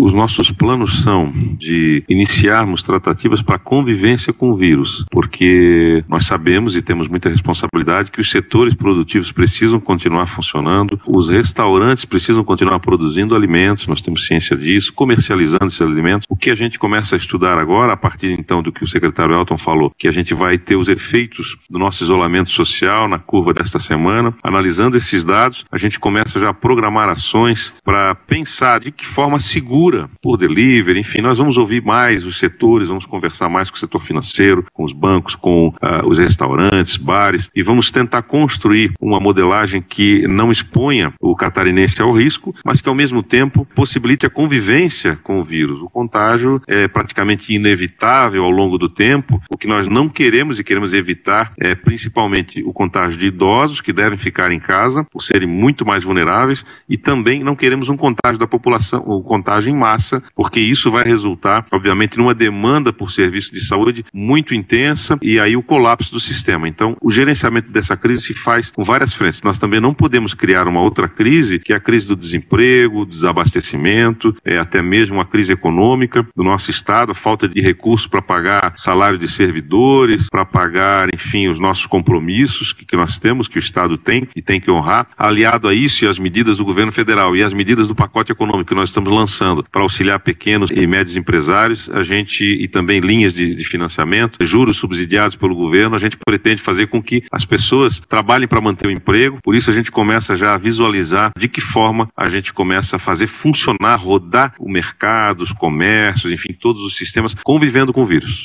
os nossos planos são de iniciarmos tratativas para convivência com o vírus, porque nós sabemos e temos muita responsabilidade que os setores produtivos precisam continuar funcionando, os restaurantes precisam continuar produzindo alimentos, nós temos ciência disso, comercializando esses alimentos. O que a gente começa a estudar agora, a partir então do que o secretário Elton falou, que a gente vai ter os efeitos do nosso isolamento social na curva desta semana, analisando esses dados, a gente começa já a programar ações para pensar de que forma segura, por delivery, enfim, nós vamos ouvir mais os setores, vamos conversar mais com o setor financeiro, com os bancos, com uh, os restaurantes, bares, e vamos tentar construir uma modelagem que não exponha o catarinense ao risco, mas que ao mesmo tempo possibilite a convivência com o vírus. O contágio é praticamente inevitável ao longo do tempo. O que nós não queremos e queremos evitar é principalmente o contágio de idosos que devem ficar em casa por serem muito mais vulneráveis e também não queremos um contágio da população, o um contágio em massa, porque isso vai resultar, obviamente, numa demanda por serviços de saúde muito intensa e aí o colapso do sistema. Então, o gerenciamento dessa crise se faz com várias frentes. Nós também não podemos criar uma outra crise, que é a crise do desemprego, desabastecimento, é até mesmo a crise econômica do nosso estado, a falta de recursos para pagar salário de servidores, para pagar, enfim, os nossos compromissos que, que nós temos, que o estado tem e tem que honrar. Aliado a isso e as medidas do governo federal e as medidas do pacote econômico que nós estamos lançando para auxiliar pequenos e médios empresários, a gente e também linhas de, de financiamento, juros subsidiados pelo governo, a gente pretende fazer com que as pessoas trabalhem para manter o emprego. Por isso a gente começa já a visualizar de que forma a gente começa a fazer funcionar, rodar o mercado, os comércios, enfim, todos os sistemas convivendo com o vírus.